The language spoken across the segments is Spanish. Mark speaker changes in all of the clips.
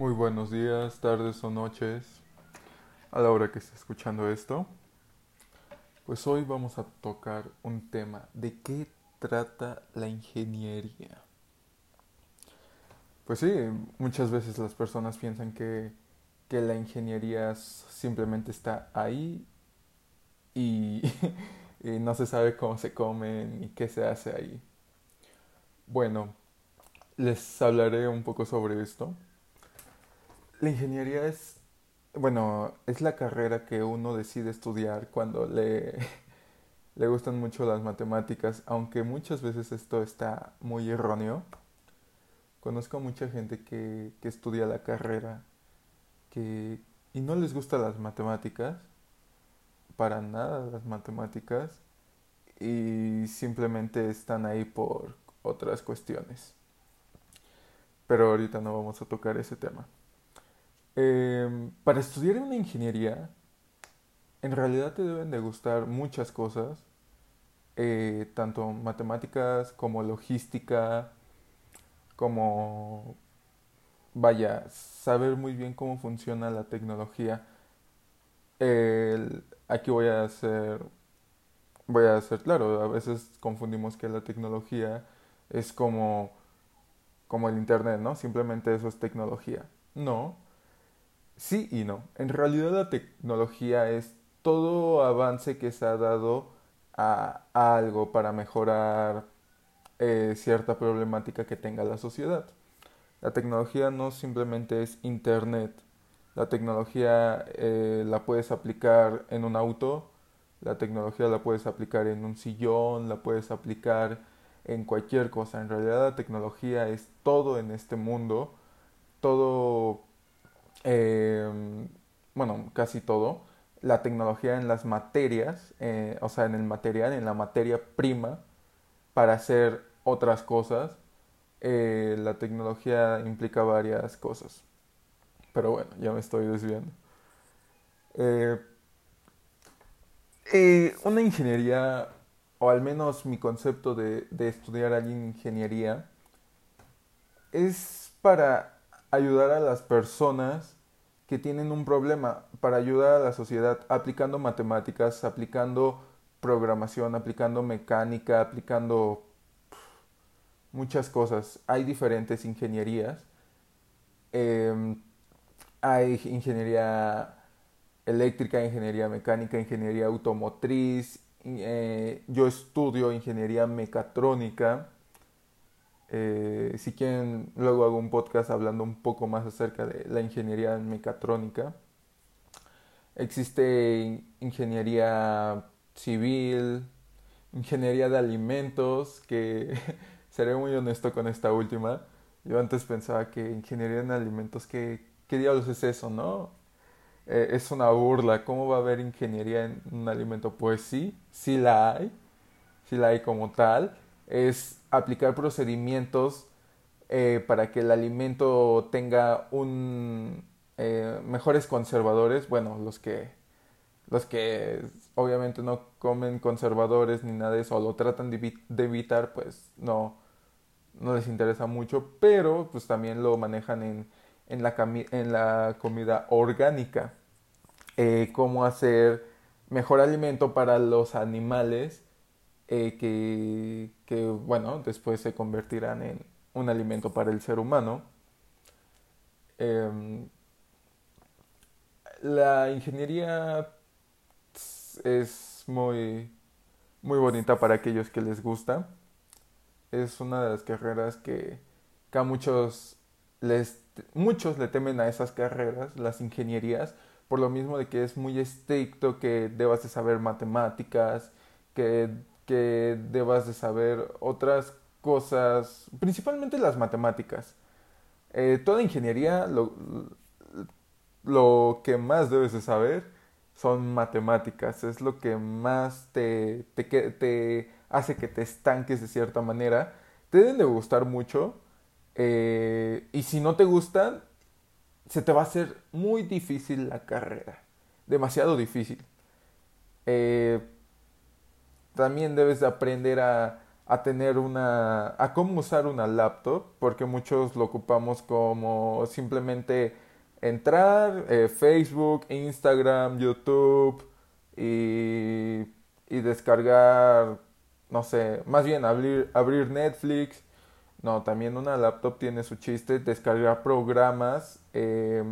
Speaker 1: Muy buenos días, tardes o noches a la hora que esté escuchando esto. Pues hoy vamos a tocar un tema de qué trata la ingeniería. Pues sí, muchas veces las personas piensan que, que la ingeniería simplemente está ahí y, y no se sabe cómo se come ni qué se hace ahí. Bueno, les hablaré un poco sobre esto. La ingeniería es, bueno, es la carrera que uno decide estudiar cuando le, le gustan mucho las matemáticas, aunque muchas veces esto está muy erróneo. Conozco a mucha gente que, que estudia la carrera que, y no les gustan las matemáticas, para nada las matemáticas, y simplemente están ahí por otras cuestiones. Pero ahorita no vamos a tocar ese tema. Eh, para estudiar una ingeniería, en realidad te deben de gustar muchas cosas, eh, tanto matemáticas como logística, como, vaya, saber muy bien cómo funciona la tecnología. aquí voy a hacer, voy a hacer claro, a veces confundimos que la tecnología es como, como el Internet, ¿no? Simplemente eso es tecnología. No, Sí y no. En realidad la tecnología es todo avance que se ha dado a, algo para mejorar eh, cierta problemática que tenga la sociedad. La tecnología no simplemente es Internet. La tecnología eh, la puedes aplicar en un auto, la tecnología la puedes aplicar en un sillón, la puedes aplicar en cualquier cosa. En realidad la tecnología es todo en este mundo, todo eh, bueno, casi todo, la tecnología en las materias, eh, o sea, en el material, en la materia prima, para hacer otras cosas. Eh, la tecnología implica varias cosas. Pero bueno, ya me estoy desviando. Eh, una ingeniería, o al menos mi concepto de, de estudiar allí ingeniería, es para ayudar a las personas que tienen un problema, para ayudar a la sociedad aplicando matemáticas, aplicando programación, aplicando mecánica, aplicando muchas cosas. Hay diferentes ingenierías. Em, hay ingeniería eléctrica, ingeniería mecánica, ingeniería automotriz. Eh, yo estudio ingeniería mecatrónica. Eh, si quieren, luego hago un podcast hablando un poco más acerca de la ingeniería mecatrónica. Existe ingeniería civil, ingeniería de alimentos, que seré muy honesto con esta última. Yo antes pensaba que ingeniería en alimentos, ¿qué, qué diablos es eso, no? Eh, es una burla. ¿Cómo va a haber ingeniería en un alimento? Pues sí, sí la hay. Sí la hay como tal es aplicar procedimientos eh, para que el alimento tenga un eh, mejores conservadores, bueno, los que los que obviamente no comen conservadores ni nada de eso, lo tratan de, evitar, pues no, no les interesa mucho, pero pues también lo manejan en, en, la, en la comida orgánica, eh, cómo hacer mejor alimento para los animales eh, que, que, bueno, después se convertirán en un alimento para el ser humano. Em, la ingeniería es muy, muy bonita para aquellos que les gusta. Es una de las carreras que, que a muchos les, muchos le temen a esas carreras, las ingenierías, por lo mismo de que es muy estricto, que debas de saber matemáticas, que que debas de saber otras cosas, principalmente las matemáticas. Eh, toda ingeniería, lo, lo, que más debes de saber son matemáticas, es lo que más te, te, te hace que te estanques de cierta manera. Te deben de gustar mucho eh, y si no te gustan, se te va a hacer muy difícil la carrera, demasiado difícil. Eh, también debes de aprender a, a tener una, a cómo usar una laptop, porque muchos lo ocupamos como simplemente entrar, eh, Facebook, Instagram, YouTube y, y, descargar, no sé, más bien abrir, abrir Netflix. No, también una laptop tiene su chiste, descargar programas, eh,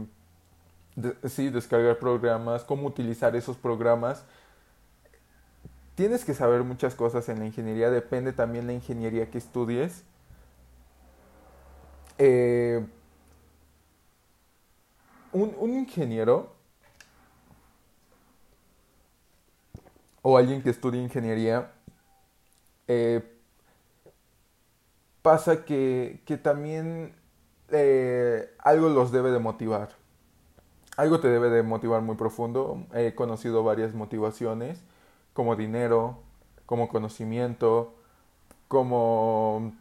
Speaker 1: sí, descargar programas, cómo utilizar esos programas. Tienes que saber muchas cosas en la ingeniería, depende también la ingeniería que estudies. Eh, un, ingeniero o alguien que estudie ingeniería, eh, pasa que, que también eh, algo los debe de motivar. Algo te debe de motivar muy profundo. He conocido varias motivaciones, como dinero, como conocimiento, como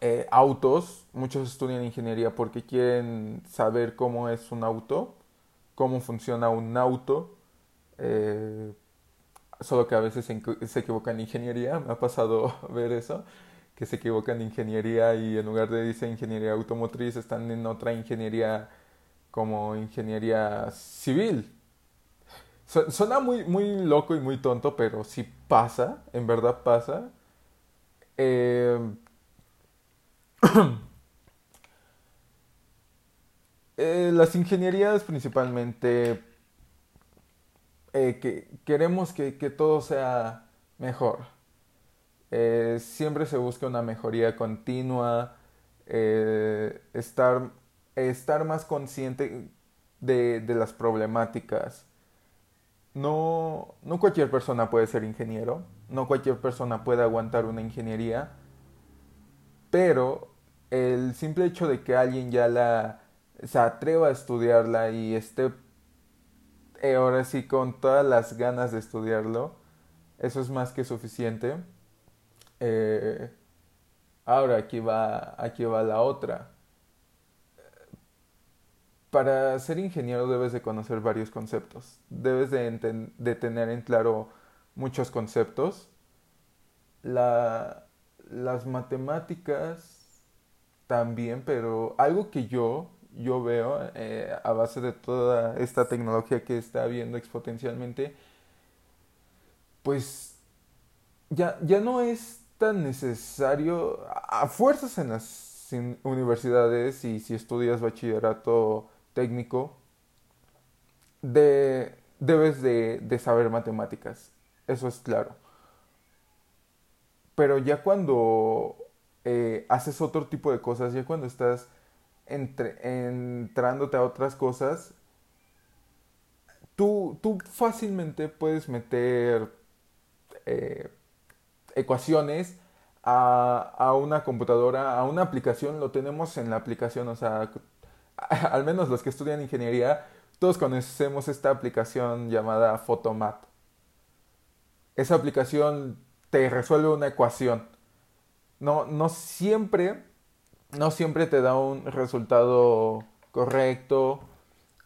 Speaker 1: eh, autos. Muchos estudian ingeniería porque quieren saber cómo es un auto, cómo funciona un auto. Eh, solo que a veces se, equivocan en ingeniería. Me ha pasado ver eso que se equivocan en ingeniería y en lugar de decir ingeniería automotriz están en otra ingeniería como ingeniería civil. Suena muy, muy loco y muy tonto, pero si pasa, en verdad pasa. Eh, eh, las ingenierías principalmente eh, que queremos que, todo sea mejor. siempre se busca una mejoría continua, estar estar más consciente de, las problemáticas. No, no cualquier persona puede ser ingeniero, no cualquier persona puede aguantar una ingeniería, pero el simple hecho de que alguien ya la se atreva a estudiarla y esté eh, ahora sí con todas las ganas de estudiarlo, eso es más que suficiente. Eh, ahora aquí va, aquí va la otra para ser ingeniero debes de conocer varios conceptos, debes de, de tener en claro muchos conceptos. La, las matemáticas también, pero algo que yo, yo veo eh, a base de toda esta tecnología que está habiendo exponencialmente, pues ya, ya no es tan necesario, a fuerzas en las universidades y si estudias bachillerato técnico, de, debes de, saber matemáticas, eso es claro. Pero ya cuando eh, haces otro tipo de cosas, ya cuando estás entre, entrándote a otras cosas, tú, tú fácilmente puedes meter eh, ecuaciones a, a, una computadora, a una aplicación, lo tenemos en la aplicación, o sea, al menos los que estudian ingeniería, todos conocemos esta aplicación llamada Photomat. Esa aplicación te resuelve una ecuación. No, no siempre, no siempre te da un resultado correcto.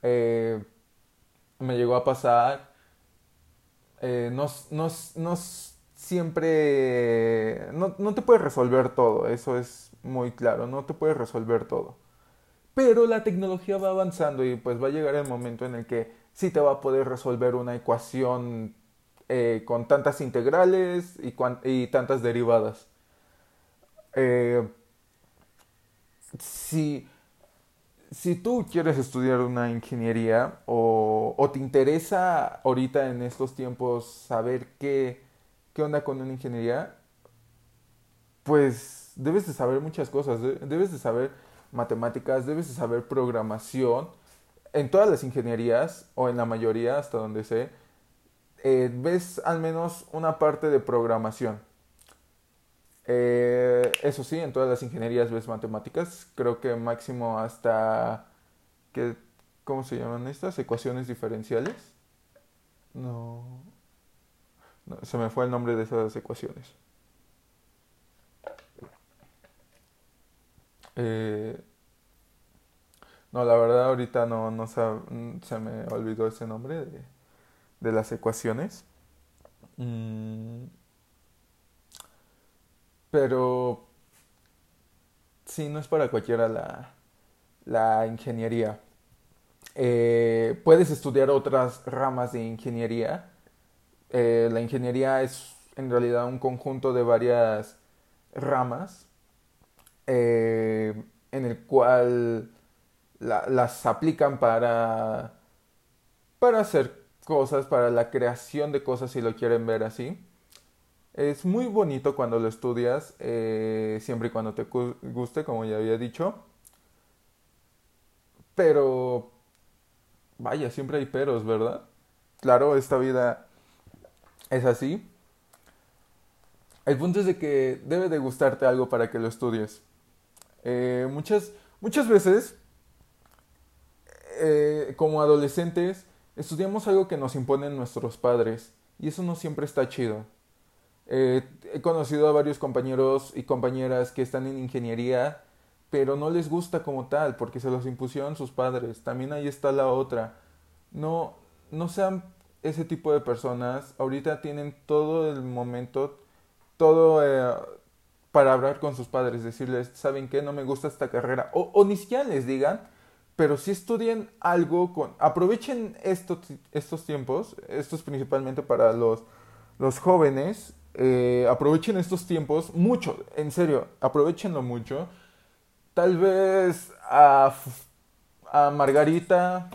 Speaker 1: Eh, me llegó a pasar. Eh, no, no, no, siempre. No, no te puede resolver todo, eso es muy claro. No te puede resolver todo. Pero la tecnología va avanzando y pues va a llegar el momento en el que sí te va a poder resolver una ecuación eh, con tantas integrales y, tantas derivadas. Eh, si, si tú quieres estudiar una ingeniería o, o, te interesa ahorita en estos tiempos saber qué, qué onda con una ingeniería, pues debes de saber muchas cosas, debes de saber matemáticas, debes de saber programación. En todas las ingenierías, o en la mayoría, hasta donde sé, eh, ves al menos una parte de programación. Eh, eso sí, en todas las ingenierías ves matemáticas. Creo que máximo hasta... Que, ¿Cómo se llaman estas? Ecuaciones diferenciales. No. no. Se me fue el nombre de esas ecuaciones. Eh, no, la verdad ahorita no, no se, me olvidó ese nombre de, de las ecuaciones. Mm. Pero sí, no es para cualquiera la, la ingeniería. Eh, puedes estudiar otras ramas de ingeniería. Eh, la ingeniería es en realidad un conjunto de varias ramas eh, en el cual las aplican para, para hacer cosas, para la creación de cosas si lo quieren ver así. Es muy bonito cuando lo estudias, siempre y cuando te guste, como ya había dicho. Pero, vaya, siempre hay peros, ¿verdad? Claro, esta vida es así. El punto es de que debe de gustarte algo para que lo estudies. Eh, muchas, muchas veces, eh, como adolescentes, estudiamos algo que nos imponen nuestros padres y eso no siempre está chido. Eh, he conocido a varios compañeros y compañeras que están en ingeniería pero no les gusta como tal porque se los impusieron sus padres. También ahí está la otra. No, no sean ese tipo de personas. Ahorita tienen todo el momento, todo para hablar con sus padres, decirles, ¿saben qué? No me gusta esta carrera. O, ni siquiera les digan, pero si estudien algo con... Aprovechen estos, estos tiempos, estos principalmente para los, los jóvenes. Eh, aprovechen estos tiempos mucho, en serio, aprovechenlo mucho tal vez a, a Margarita,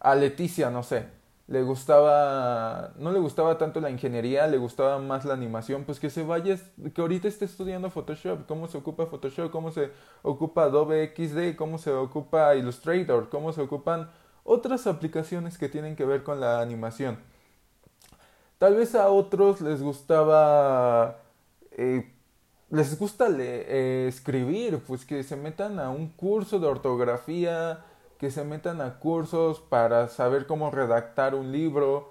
Speaker 1: a Leticia, no sé, le gustaba, no le gustaba tanto la ingeniería, le gustaba más la animación, pues que se vaya, que ahorita esté estudiando Photoshop, cómo se ocupa Photoshop, cómo se ocupa Adobe XD, cómo se ocupa Illustrator, cómo se ocupan otras aplicaciones que tienen que ver con la animación. Tal vez a otros les gustaba eh, les gusta eh, escribir, pues que se metan a un curso de ortografía, que se metan a cursos para saber cómo redactar un libro.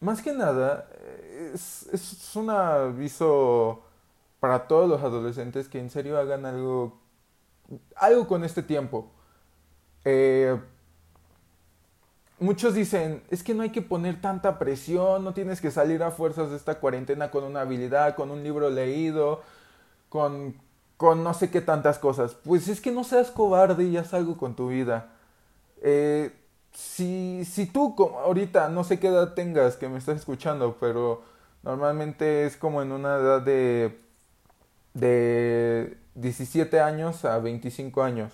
Speaker 1: Más que nada, es, es un aviso para todos los adolescentes que en serio hagan algo, algo con este tiempo. Eh, muchos dicen, es que no hay que poner tanta presión, no tienes que salir a fuerzas de esta cuarentena con una habilidad, con un libro leído, con, con no sé qué tantas cosas. Pues es que no seas cobarde y haz algo con tu vida. Eh, si, si tú como ahorita, no sé qué edad tengas que me estás escuchando, pero normalmente es como en una edad de, de 17 años a 25 años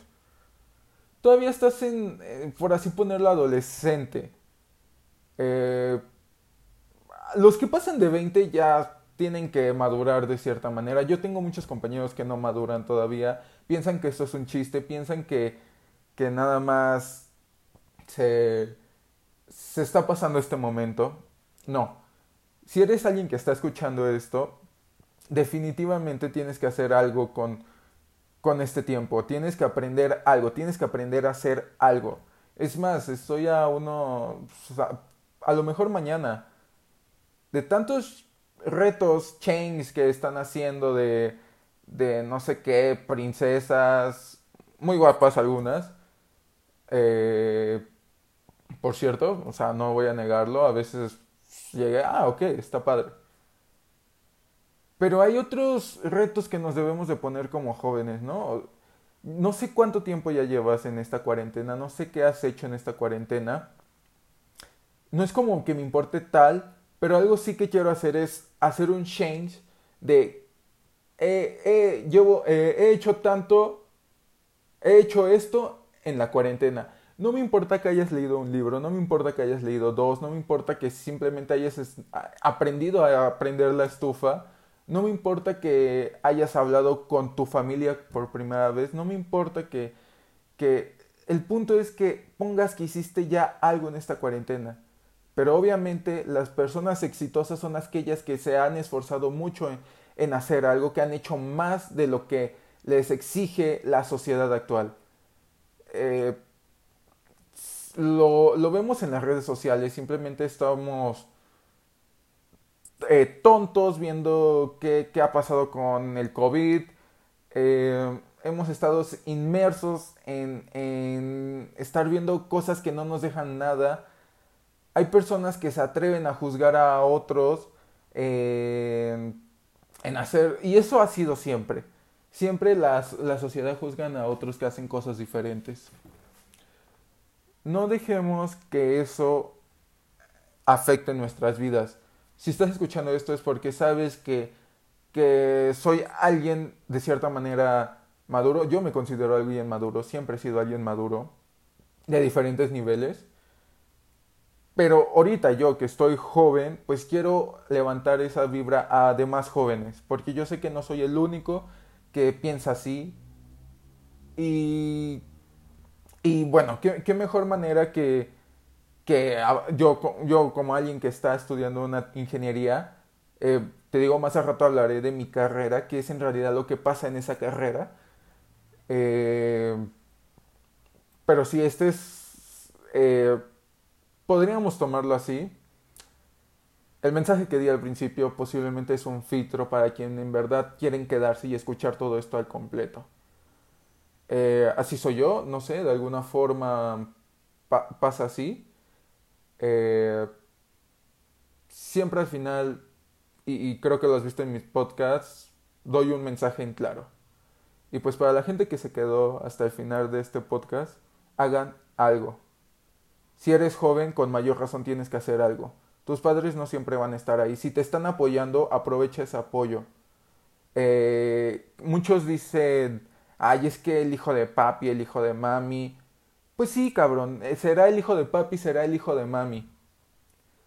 Speaker 1: todavía estás en, eh, por así ponerlo, adolescente. Eh, los que pasan de 20 ya tienen que madurar de cierta manera. Yo tengo muchos compañeros que no maduran todavía, piensan que esto es un chiste, piensan que, que nada más se, se está pasando este momento. No. Si eres alguien que está escuchando esto, definitivamente tienes que hacer algo con con este tiempo. Tienes que aprender algo, tienes que aprender a hacer algo. Es más, estoy a uno, a, lo mejor mañana, de tantos retos, chains que están haciendo de, de no sé qué, princesas, muy guapas algunas. Eh, por cierto, o sea, no voy a negarlo, a veces llegué, ah, ok, está padre. Pero hay otros retos que nos debemos de poner como jóvenes, ¿no? No sé cuánto tiempo ya llevas en esta cuarentena, no sé qué has hecho en esta cuarentena. No es como que me importe tal, pero algo sí que quiero hacer es hacer un change de llevo, eh, he hecho tanto, he hecho esto en la cuarentena. No me importa que hayas leído un libro, no me importa que hayas leído dos, no me importa que simplemente hayas aprendido a aprender la estufa no me importa que hayas hablado con tu familia por primera vez, no me importa que, que el punto es que pongas que hiciste ya algo en esta cuarentena. Pero obviamente las personas exitosas son aquellas que se han esforzado mucho en, hacer algo, que han hecho más de lo que les exige la sociedad actual. Eh, lo, lo, vemos en las redes sociales, simplemente estamos eh, tontos viendo qué, qué, ha pasado con el COVID. Eh, hemos estado inmersos en, en, estar viendo cosas que no nos dejan nada. Hay personas que se atreven a juzgar a otros eh, en hacer, y eso ha sido siempre. Siempre las, la sociedad juzgan a otros que hacen cosas diferentes. No dejemos que eso afecte nuestras vidas. Si estás escuchando esto es porque sabes que, que soy alguien de cierta manera maduro. Yo me considero alguien maduro, siempre he sido alguien maduro, de diferentes niveles. Pero ahorita yo que estoy joven, pues quiero levantar esa vibra a demás jóvenes, porque yo sé que no soy el único que piensa así. Y, y bueno, ¿qué, qué mejor manera que, que yo, yo como alguien que está estudiando una ingeniería, eh, te digo, más a rato hablaré de mi carrera, que es en realidad lo que pasa en esa carrera. Eh, pero si este es, eh, podríamos tomarlo así. El mensaje que di al principio posiblemente es un filtro para quien en verdad quieren quedarse y escuchar todo esto al completo. Eh, así soy yo, no sé, de alguna forma pasa así. Eh, siempre al final, y, y, creo que lo has visto en mis podcasts, doy un mensaje en claro. Y pues para la gente que se quedó hasta el final de este podcast, hagan algo. Si eres joven, con mayor razón tienes que hacer algo. Tus padres no siempre van a estar ahí. Si te están apoyando, aprovecha ese apoyo. Eh, muchos dicen, ay, es que el hijo de papi, el hijo de mami. Pues sí, cabrón, eh, será el hijo de papi, será el hijo de mami.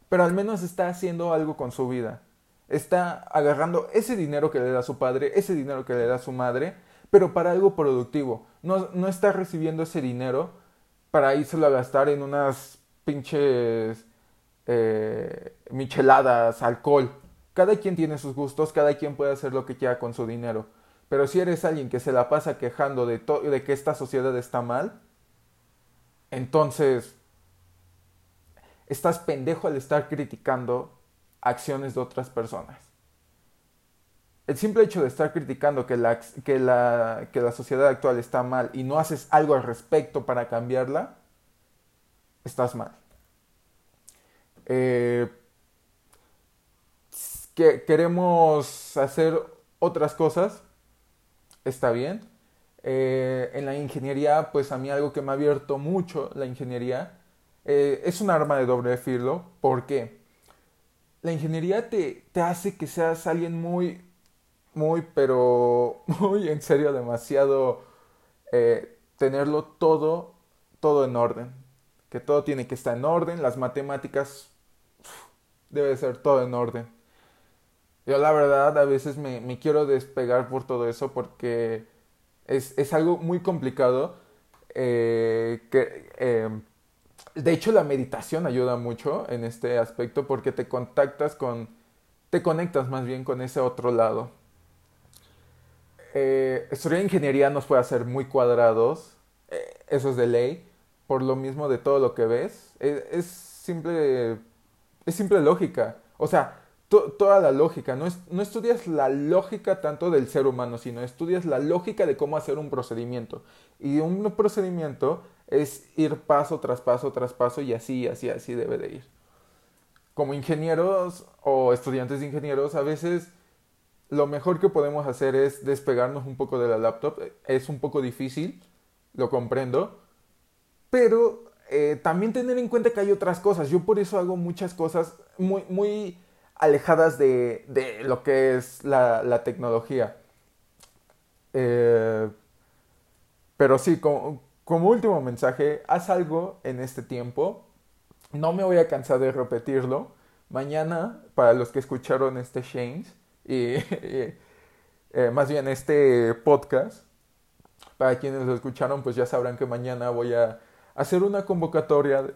Speaker 1: Pero al menos está haciendo algo con su vida. Está agarrando ese dinero que le da su padre, ese dinero que le da su madre, pero para algo productivo. No, no está recibiendo ese dinero para írselo a gastar en unas pinches eh, micheladas, alcohol. Cada quien tiene sus gustos, cada quien puede hacer lo que quiera con su dinero. Pero si eres alguien que se la pasa quejando de, de que esta sociedad está mal, entonces estás pendejo al estar criticando acciones de otras personas. El simple hecho de estar criticando que la, que la, que la sociedad actual está mal y no haces algo al respecto para cambiarla, estás mal. Eh, que queremos hacer otras cosas, está bien. Eh, en la ingeniería, pues a mí algo que me ha abierto mucho la ingeniería eh, es un arma de doble filo. porque La ingeniería te, te hace que seas alguien muy, muy, pero muy en serio, demasiado tenerlo todo, todo en orden. Que todo tiene que estar en orden. Las matemáticas debe ser todo en orden. Yo la verdad a veces me, me quiero despegar por todo eso porque es, es algo muy complicado. Eh, que, eh, de hecho la meditación ayuda mucho en este aspecto porque te contactas con, te conectas más bien con ese otro lado. Eh, estudiar ingeniería nos puede hacer muy cuadrados, eh, eso es de ley, por lo mismo de todo lo que ves. Es, simple es simple lógica. O sea, toda la lógica. No, no estudias la lógica tanto del ser humano, sino estudias la lógica de cómo hacer un procedimiento. Y un procedimiento es ir paso tras paso tras paso y así, así, así debe de ir. Como ingenieros o estudiantes de ingenieros, a veces lo mejor que podemos hacer es despegarnos un poco de la laptop. Es un poco difícil, lo comprendo, pero eh, también tener en cuenta que hay otras cosas. Yo por eso hago muchas cosas muy, muy alejadas de, de lo que es la, tecnología. Eh, pero sí, como, último mensaje, haz algo en este tiempo. No me voy a cansar de repetirlo. Mañana, para los que escucharon este Shanes, y, eh, más bien este podcast, para quienes lo escucharon, pues ya sabrán que mañana voy a hacer una convocatoria,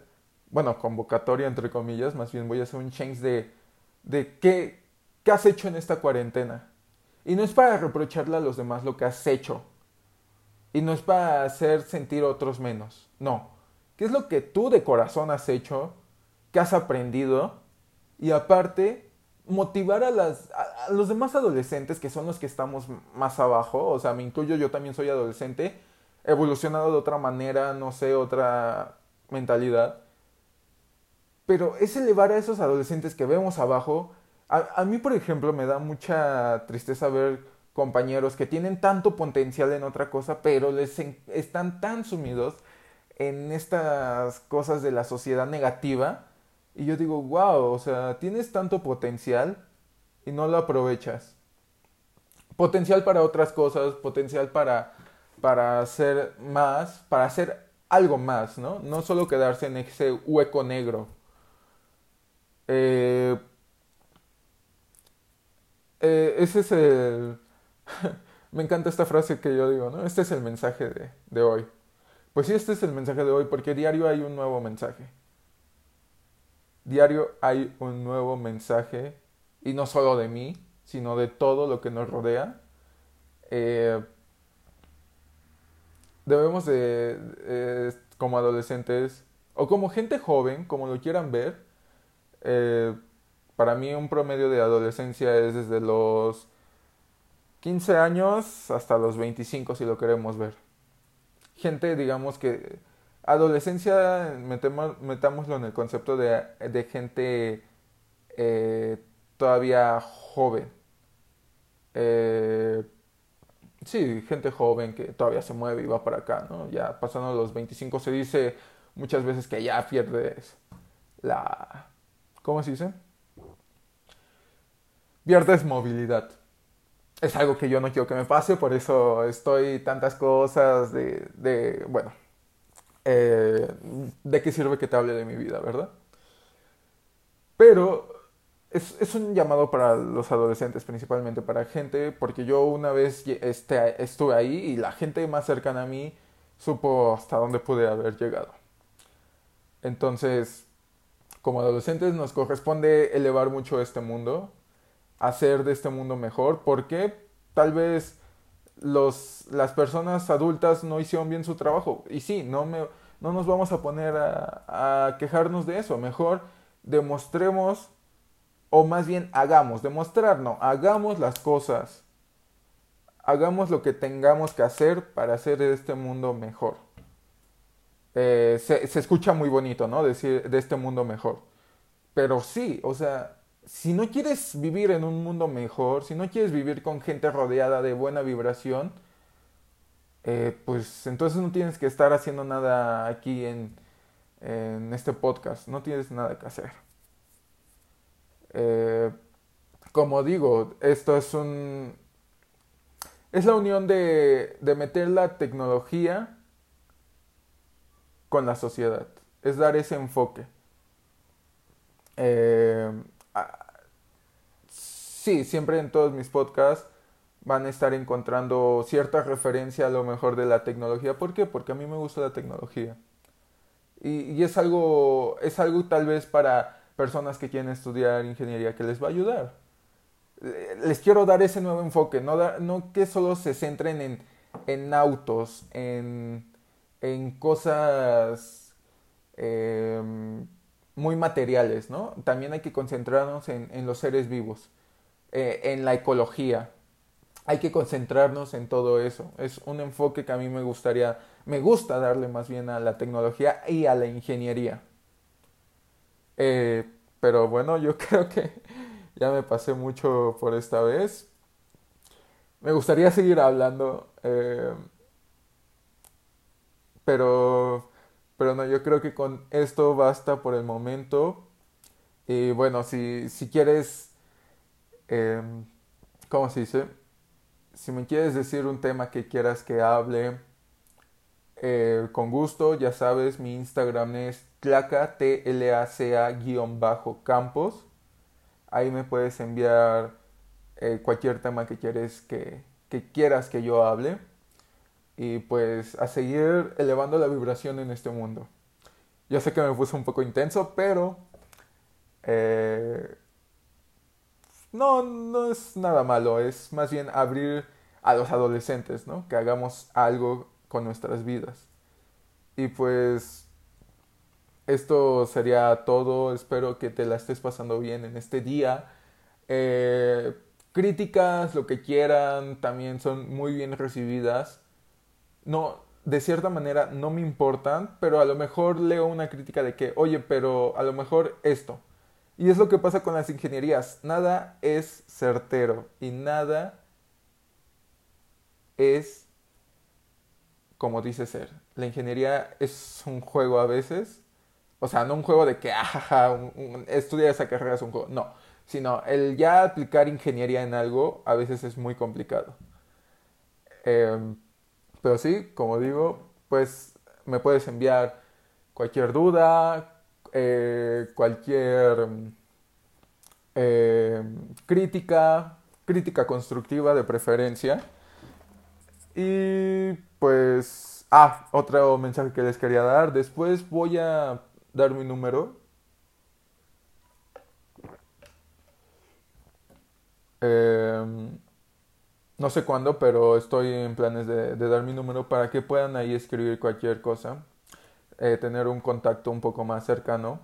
Speaker 1: bueno, convocatoria entre comillas, más bien voy a hacer un change de, de qué, qué has hecho en esta cuarentena. Y no es para reprocharle a los demás lo que has hecho. Y no es para hacer sentir otros menos. No. ¿Qué es lo que tú de corazón has hecho? ¿Qué has aprendido? Y aparte, motivar a, las, los demás adolescentes, que son los que estamos más abajo. O sea, me incluyo, yo también soy adolescente evolucionado de otra manera, no sé, otra mentalidad. Pero es elevar a esos adolescentes que vemos abajo A, mí, por ejemplo, me da mucha tristeza ver compañeros que tienen tanto potencial en otra cosa, pero les están tan sumidos en estas cosas de la sociedad negativa. Y yo digo, wow, o sea, tienes tanto potencial y no lo aprovechas. Potencial para otras cosas, potencial para, para hacer más, para hacer algo más, ¿no? No solo quedarse en ese hueco negro. Eh, eh, ese es el... Me encanta esta frase que yo digo, ¿no? Este es el mensaje de, de hoy. Pues sí, este es el mensaje de hoy, porque diario hay un nuevo mensaje. Diario hay un nuevo mensaje, y no solo de mí, sino de todo lo que nos rodea. Eh, debemos de, eh, como adolescentes, o como gente joven, como lo quieran ver, eh, para mí un promedio de adolescencia es desde los 15 años hasta los 25 si lo queremos ver. Gente, digamos que adolescencia, metámoslo en el concepto de, gente eh, todavía joven. Eh, sí, gente joven que todavía se mueve y va para acá, ¿no? Ya pasando los 25 se dice muchas veces que ya pierdes la... ¿Cómo se dice? pierdes movilidad. Es algo que yo no quiero que me pase, por eso estoy tantas cosas de, de bueno, eh, de qué sirve que te hable de mi vida, ¿verdad? Pero es, es, un llamado para los adolescentes, principalmente para gente, porque yo una vez este, estuve ahí y la gente más cercana a mí supo hasta dónde pude haber llegado. Entonces, como adolescentes nos corresponde elevar mucho este mundo, hacer de este mundo mejor, porque tal vez los, las personas adultas no hicieron bien su trabajo. Y sí, no, me, no nos vamos a poner a, quejarnos de eso, mejor demostremos, o más bien hagamos, demostrar, no, hagamos las cosas, hagamos lo que tengamos que hacer para hacer de este mundo mejor. Eh, se, se, escucha muy bonito, ¿no? Decir de este mundo mejor. Pero sí, o sea, si no quieres vivir en un mundo mejor, si no quieres vivir con gente rodeada de buena vibración, eh, pues entonces no tienes que estar haciendo nada aquí en, en este podcast, no tienes nada que hacer. Eh, como digo, esto es un... Es la unión de, de meter la tecnología con la sociedad, es dar ese enfoque. Eh, sí, siempre en todos mis podcasts van a estar encontrando cierta referencia a lo mejor de la tecnología. ¿Por qué? Porque a mí me gusta la tecnología. Y, es algo, es algo tal vez para personas que quieren estudiar ingeniería que les va a ayudar. Les quiero dar ese nuevo enfoque, no, que solo se centren en, en autos, en, en cosas em, muy materiales, ¿no? También hay que concentrarnos en, en los seres vivos. Eh, en la ecología. Hay que concentrarnos en todo eso. Es un enfoque que a mí me gustaría, me gusta darle más bien a la tecnología y a la ingeniería. Eh, pero bueno, yo creo que ya me pasé mucho por esta vez. Me gustaría seguir hablando, eh, pero, pero no, yo creo que con esto basta por el momento. Y bueno, si, si quieres eh, ¿cómo se dice? Si me quieres decir un tema que quieras que hable, eh, con gusto, ya sabes, mi Instagram es tlaca, t l a c a bajo campos. Ahí me puedes enviar eh, cualquier tema que quieres que, que quieras que yo hable. Y pues a seguir elevando la vibración en este mundo. Yo sé que me puse un poco intenso, pero eh, no, no es nada malo, es más bien abrir a los adolescentes, ¿no? Que hagamos algo con nuestras vidas. Y pues esto sería todo, espero que te la estés pasando bien en este día. Eh, críticas, lo que quieran, también son muy bien recibidas. No, de cierta manera no me importan, pero a lo mejor leo una crítica de que, oye, pero a lo mejor esto Y es lo que pasa con las ingenierías. Nada es certero y nada es como dice ser. La ingeniería es un juego a veces. O sea, no un juego de que, ajaja, un, estudiar esa carrera es un juego. No, sino el ya aplicar ingeniería en algo a veces es muy complicado. Em, pero sí, como digo, pues me puedes enviar cualquier duda, eh, cualquier eh, crítica, crítica constructiva de preferencia. Y pues, ah, otro mensaje que les quería dar. Después voy a dar mi número. Em, no sé cuándo, pero estoy en planes de, dar mi número para que puedan ahí escribir cualquier cosa, eh, tener un contacto un poco más cercano.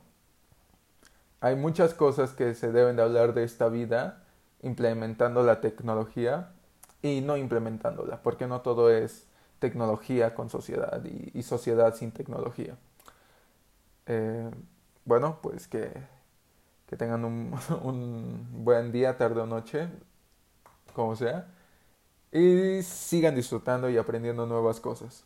Speaker 1: Hay muchas cosas que se deben de hablar de esta vida implementando la tecnología y no implementándola, porque no todo es tecnología con sociedad y, sociedad sin tecnología. Eh, bueno, pues que, que tengan un, un buen día, tarde o noche, como sea y sigan disfrutando y aprendiendo nuevas cosas.